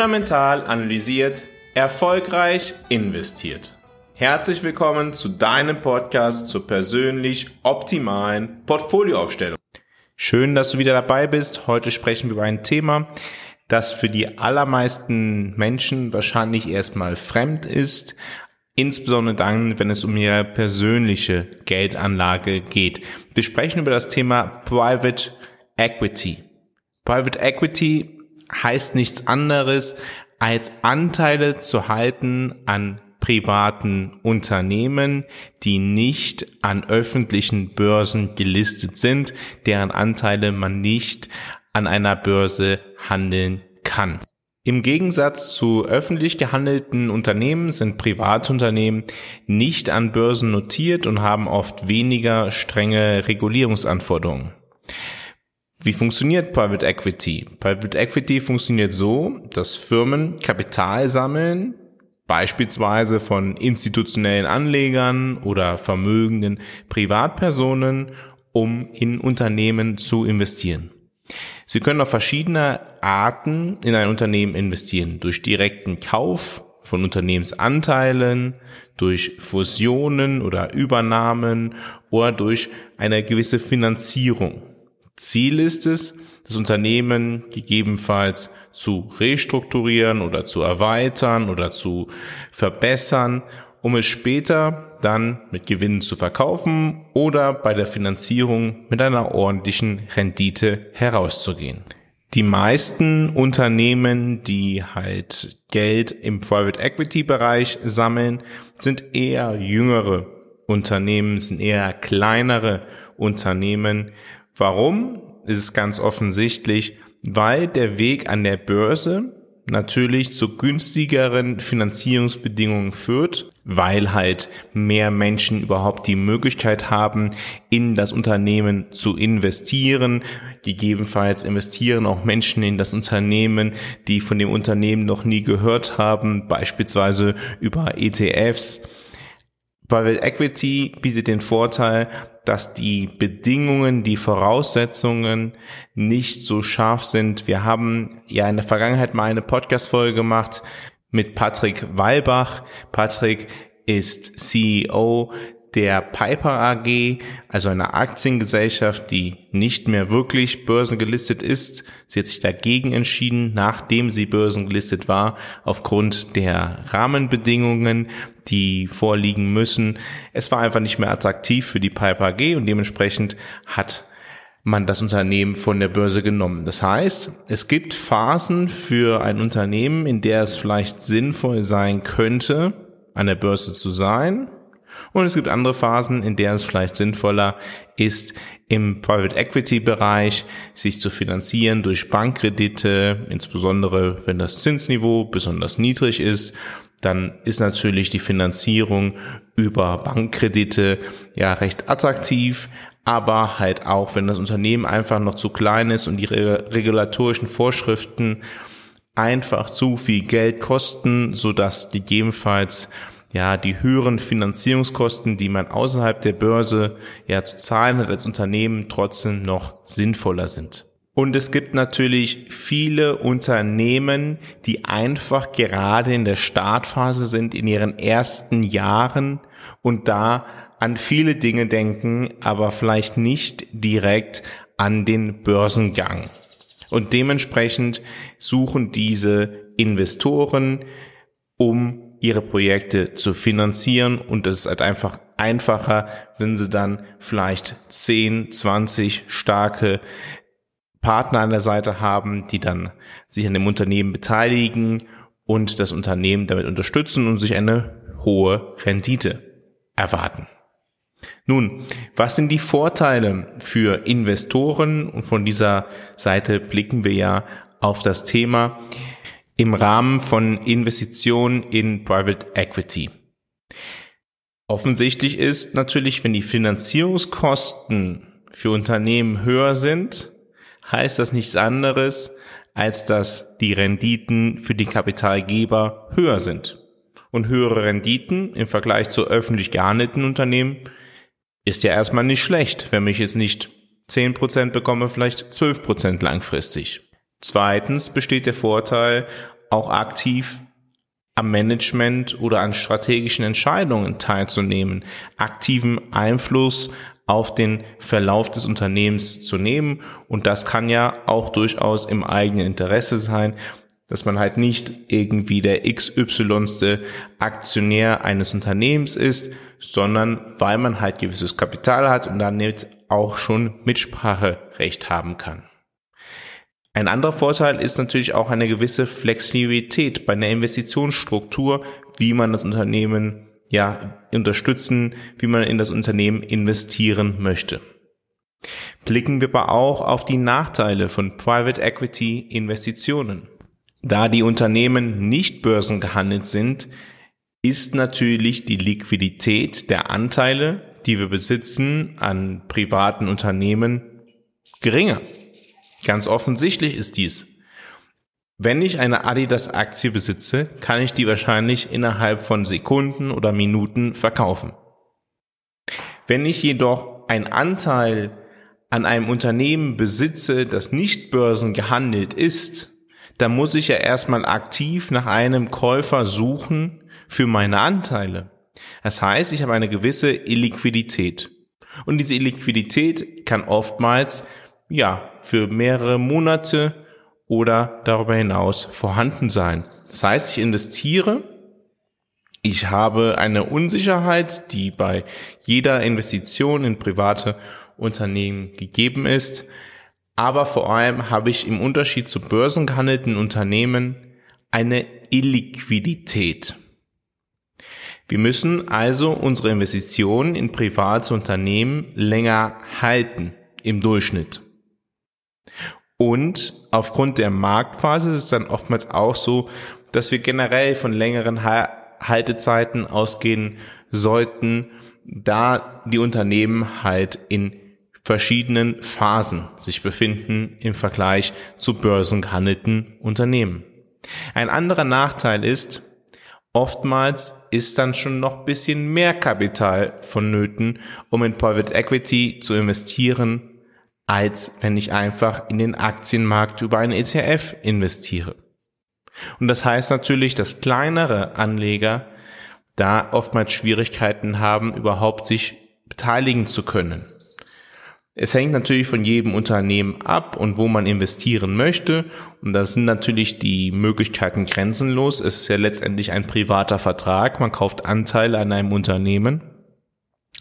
fundamental analysiert, erfolgreich investiert. Herzlich willkommen zu deinem Podcast zur persönlich optimalen Portfolioaufstellung. Schön, dass du wieder dabei bist. Heute sprechen wir über ein Thema, das für die allermeisten Menschen wahrscheinlich erstmal fremd ist, insbesondere dann, wenn es um ihre persönliche Geldanlage geht. Wir sprechen über das Thema Private Equity. Private Equity heißt nichts anderes, als Anteile zu halten an privaten Unternehmen, die nicht an öffentlichen Börsen gelistet sind, deren Anteile man nicht an einer Börse handeln kann. Im Gegensatz zu öffentlich gehandelten Unternehmen sind Privatunternehmen nicht an Börsen notiert und haben oft weniger strenge Regulierungsanforderungen. Wie funktioniert Private Equity? Private Equity funktioniert so, dass Firmen Kapital sammeln, beispielsweise von institutionellen Anlegern oder vermögenden Privatpersonen, um in Unternehmen zu investieren. Sie können auf verschiedene Arten in ein Unternehmen investieren. Durch direkten Kauf von Unternehmensanteilen, durch Fusionen oder Übernahmen oder durch eine gewisse Finanzierung. Ziel ist es, das Unternehmen gegebenenfalls zu restrukturieren oder zu erweitern oder zu verbessern, um es später dann mit Gewinnen zu verkaufen oder bei der Finanzierung mit einer ordentlichen Rendite herauszugehen. Die meisten Unternehmen, die halt Geld im Private Equity Bereich sammeln, sind eher jüngere Unternehmen, sind eher kleinere Unternehmen, Warum? Ist es ganz offensichtlich, weil der Weg an der Börse natürlich zu günstigeren Finanzierungsbedingungen führt, weil halt mehr Menschen überhaupt die Möglichkeit haben, in das Unternehmen zu investieren. Gegebenenfalls investieren auch Menschen in das Unternehmen, die von dem Unternehmen noch nie gehört haben, beispielsweise über ETFs. Private Equity bietet den Vorteil, dass die Bedingungen, die Voraussetzungen nicht so scharf sind. Wir haben ja in der Vergangenheit mal eine Podcast-Folge gemacht mit Patrick Walbach. Patrick ist CEO der Piper AG, also einer Aktiengesellschaft, die nicht mehr wirklich börsengelistet ist. Sie hat sich dagegen entschieden, nachdem sie börsengelistet war, aufgrund der Rahmenbedingungen, die vorliegen müssen. Es war einfach nicht mehr attraktiv für die Piper AG und dementsprechend hat man das Unternehmen von der Börse genommen. Das heißt, es gibt Phasen für ein Unternehmen, in der es vielleicht sinnvoll sein könnte, an der Börse zu sein und es gibt andere Phasen, in der es vielleicht sinnvoller ist, im Private Equity Bereich sich zu finanzieren durch Bankkredite, insbesondere wenn das Zinsniveau besonders niedrig ist. Dann ist natürlich die Finanzierung über Bankkredite ja recht attraktiv, aber halt auch, wenn das Unternehmen einfach noch zu klein ist und die regulatorischen Vorschriften einfach zu viel Geld kosten, so dass gegebenenfalls ja, die höheren Finanzierungskosten, die man außerhalb der Börse ja zu zahlen hat als Unternehmen, trotzdem noch sinnvoller sind. Und es gibt natürlich viele Unternehmen, die einfach gerade in der Startphase sind, in ihren ersten Jahren und da an viele Dinge denken, aber vielleicht nicht direkt an den Börsengang. Und dementsprechend suchen diese Investoren, um ihre Projekte zu finanzieren und es ist halt einfach einfacher, wenn sie dann vielleicht 10, 20 starke Partner an der Seite haben, die dann sich an dem Unternehmen beteiligen und das Unternehmen damit unterstützen und sich eine hohe Rendite erwarten. Nun, was sind die Vorteile für Investoren? Und von dieser Seite blicken wir ja auf das Thema im Rahmen von Investitionen in Private Equity. Offensichtlich ist natürlich, wenn die Finanzierungskosten für Unternehmen höher sind, heißt das nichts anderes, als dass die Renditen für die Kapitalgeber höher sind. Und höhere Renditen im Vergleich zu öffentlich gehandelten Unternehmen ist ja erstmal nicht schlecht, wenn ich jetzt nicht 10% bekomme, vielleicht 12% langfristig. Zweitens besteht der Vorteil auch aktiv am Management oder an strategischen Entscheidungen teilzunehmen, aktiven Einfluss auf den Verlauf des Unternehmens zu nehmen. Und das kann ja auch durchaus im eigenen Interesse sein, dass man halt nicht irgendwie der XY. Aktionär eines Unternehmens ist, sondern weil man halt gewisses Kapital hat und jetzt auch schon Mitspracherecht haben kann. Ein anderer Vorteil ist natürlich auch eine gewisse Flexibilität bei einer Investitionsstruktur, wie man das Unternehmen ja unterstützen, wie man in das Unternehmen investieren möchte. Blicken wir aber auch auf die Nachteile von Private Equity Investitionen. Da die Unternehmen nicht börsengehandelt sind, ist natürlich die Liquidität der Anteile, die wir besitzen an privaten Unternehmen, geringer. Ganz offensichtlich ist dies. Wenn ich eine Adidas-Aktie besitze, kann ich die wahrscheinlich innerhalb von Sekunden oder Minuten verkaufen. Wenn ich jedoch einen Anteil an einem Unternehmen besitze, das nicht börsengehandelt ist, dann muss ich ja erstmal aktiv nach einem Käufer suchen für meine Anteile. Das heißt, ich habe eine gewisse Illiquidität. Und diese Illiquidität kann oftmals, ja, für mehrere Monate oder darüber hinaus vorhanden sein. Das heißt, ich investiere, ich habe eine Unsicherheit, die bei jeder Investition in private Unternehmen gegeben ist. Aber vor allem habe ich im Unterschied zu börsengehandelten Unternehmen eine Illiquidität. Wir müssen also unsere Investitionen in private Unternehmen länger halten im Durchschnitt. Und aufgrund der Marktphase ist es dann oftmals auch so, dass wir generell von längeren Haltezeiten ausgehen sollten, da die Unternehmen halt in verschiedenen Phasen sich befinden im Vergleich zu börsengehandelten Unternehmen. Ein anderer Nachteil ist, oftmals ist dann schon noch bisschen mehr Kapital vonnöten, um in Private Equity zu investieren, als wenn ich einfach in den Aktienmarkt über einen ETF investiere. Und das heißt natürlich, dass kleinere Anleger da oftmals Schwierigkeiten haben, überhaupt sich beteiligen zu können. Es hängt natürlich von jedem Unternehmen ab und wo man investieren möchte. Und da sind natürlich die Möglichkeiten grenzenlos. Es ist ja letztendlich ein privater Vertrag. Man kauft Anteile an einem Unternehmen.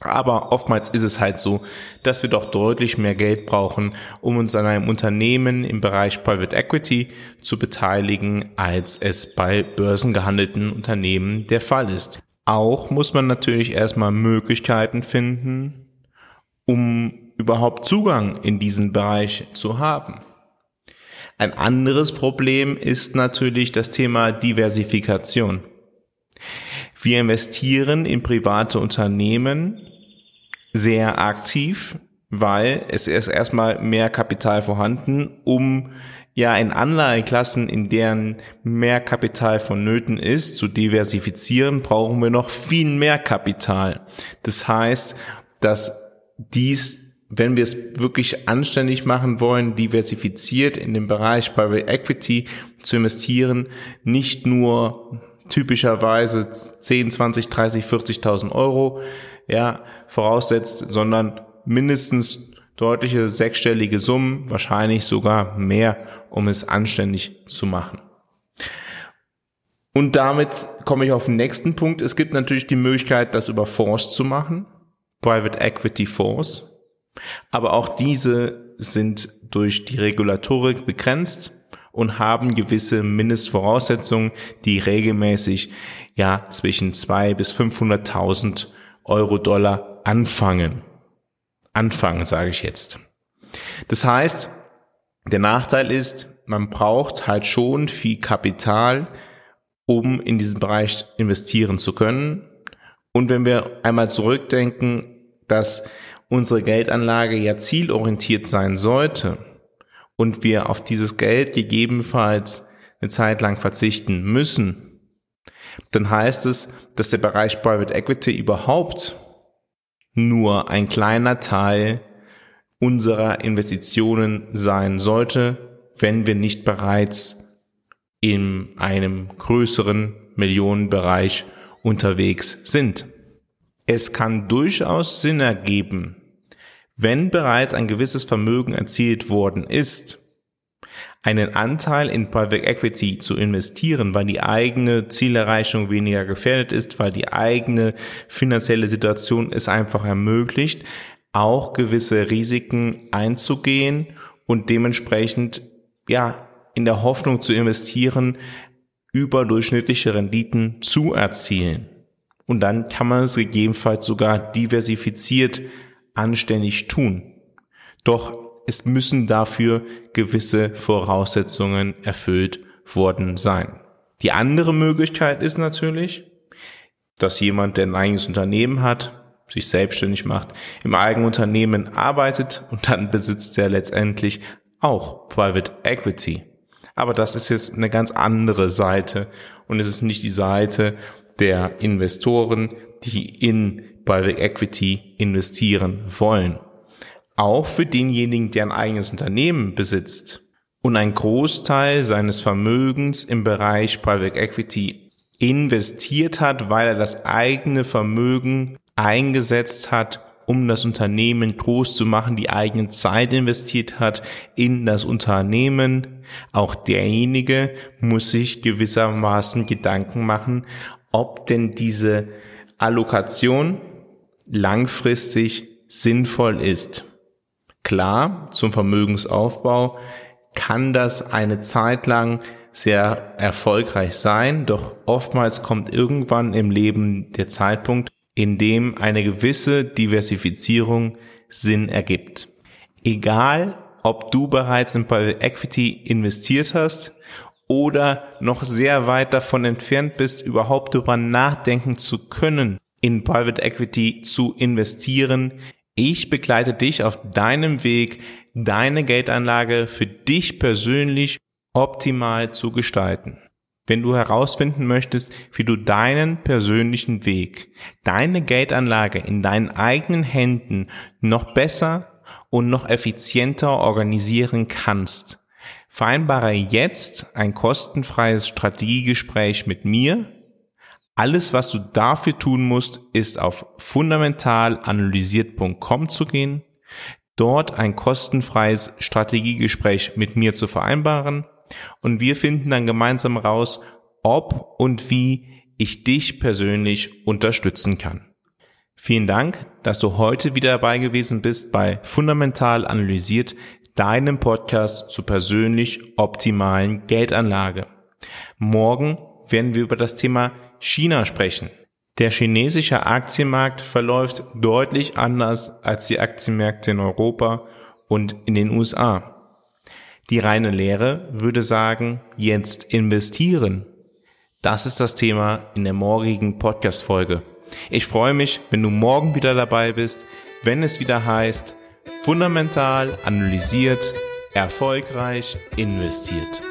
Aber oftmals ist es halt so, dass wir doch deutlich mehr Geld brauchen, um uns an einem Unternehmen im Bereich Private Equity zu beteiligen, als es bei börsengehandelten Unternehmen der Fall ist. Auch muss man natürlich erstmal Möglichkeiten finden, um überhaupt Zugang in diesen Bereich zu haben. Ein anderes Problem ist natürlich das Thema Diversifikation. Wir investieren in private Unternehmen sehr aktiv, weil es ist erstmal mehr Kapital vorhanden, um ja in Anleiheklassen, in deren mehr Kapital vonnöten ist, zu diversifizieren, brauchen wir noch viel mehr Kapital. Das heißt, dass dies wenn wir es wirklich anständig machen wollen, diversifiziert in dem Bereich Private Equity zu investieren, nicht nur typischerweise 10, 20, 30, 40.000 Euro, ja, voraussetzt, sondern mindestens deutliche sechsstellige Summen, wahrscheinlich sogar mehr, um es anständig zu machen. Und damit komme ich auf den nächsten Punkt. Es gibt natürlich die Möglichkeit, das über Fonds zu machen. Private Equity Fonds. Aber auch diese sind durch die Regulatorik begrenzt und haben gewisse Mindestvoraussetzungen, die regelmäßig ja zwischen zwei bis 500.000 Euro Dollar anfangen. Anfangen, sage ich jetzt. Das heißt, der Nachteil ist, man braucht halt schon viel Kapital, um in diesen Bereich investieren zu können. Und wenn wir einmal zurückdenken, dass unsere Geldanlage ja zielorientiert sein sollte und wir auf dieses Geld gegebenenfalls eine Zeit lang verzichten müssen, dann heißt es, dass der Bereich Private Equity überhaupt nur ein kleiner Teil unserer Investitionen sein sollte, wenn wir nicht bereits in einem größeren Millionenbereich unterwegs sind. Es kann durchaus Sinn ergeben, wenn bereits ein gewisses Vermögen erzielt worden ist, einen Anteil in Private Equity zu investieren, weil die eigene Zielerreichung weniger gefährdet ist, weil die eigene finanzielle Situation es einfach ermöglicht, auch gewisse Risiken einzugehen und dementsprechend, ja, in der Hoffnung zu investieren, überdurchschnittliche Renditen zu erzielen. Und dann kann man es gegebenenfalls sogar diversifiziert anständig tun. Doch es müssen dafür gewisse Voraussetzungen erfüllt worden sein. Die andere Möglichkeit ist natürlich, dass jemand, der ein eigenes Unternehmen hat, sich selbstständig macht, im eigenen Unternehmen arbeitet und dann besitzt er letztendlich auch Private Equity. Aber das ist jetzt eine ganz andere Seite und es ist nicht die Seite der Investoren, die in Private Equity investieren wollen. Auch für denjenigen, der ein eigenes Unternehmen besitzt und einen Großteil seines Vermögens im Bereich Private Equity investiert hat, weil er das eigene Vermögen eingesetzt hat, um das Unternehmen groß zu machen, die eigene Zeit investiert hat in das Unternehmen. Auch derjenige muss sich gewissermaßen Gedanken machen, ob denn diese Allokation langfristig sinnvoll ist. Klar, zum Vermögensaufbau kann das eine Zeit lang sehr erfolgreich sein, doch oftmals kommt irgendwann im Leben der Zeitpunkt, in dem eine gewisse Diversifizierung Sinn ergibt. Egal, ob du bereits in Private Equity investiert hast oder noch sehr weit davon entfernt bist, überhaupt darüber nachdenken zu können, in Private Equity zu investieren. Ich begleite dich auf deinem Weg, deine Geldanlage für dich persönlich optimal zu gestalten. Wenn du herausfinden möchtest, wie du deinen persönlichen Weg, deine Geldanlage in deinen eigenen Händen noch besser und noch effizienter organisieren kannst, Vereinbare jetzt ein kostenfreies Strategiegespräch mit mir. Alles, was du dafür tun musst, ist auf fundamentalanalysiert.com zu gehen, dort ein kostenfreies Strategiegespräch mit mir zu vereinbaren und wir finden dann gemeinsam raus, ob und wie ich dich persönlich unterstützen kann. Vielen Dank, dass du heute wieder dabei gewesen bist bei Fundamental Analysiert, deinem Podcast zur persönlich optimalen Geldanlage. Morgen werden wir über das Thema China sprechen. Der chinesische Aktienmarkt verläuft deutlich anders als die Aktienmärkte in Europa und in den USA. Die reine Lehre würde sagen, jetzt investieren. Das ist das Thema in der morgigen Podcast-Folge. Ich freue mich, wenn du morgen wieder dabei bist, wenn es wieder heißt, fundamental analysiert, erfolgreich investiert.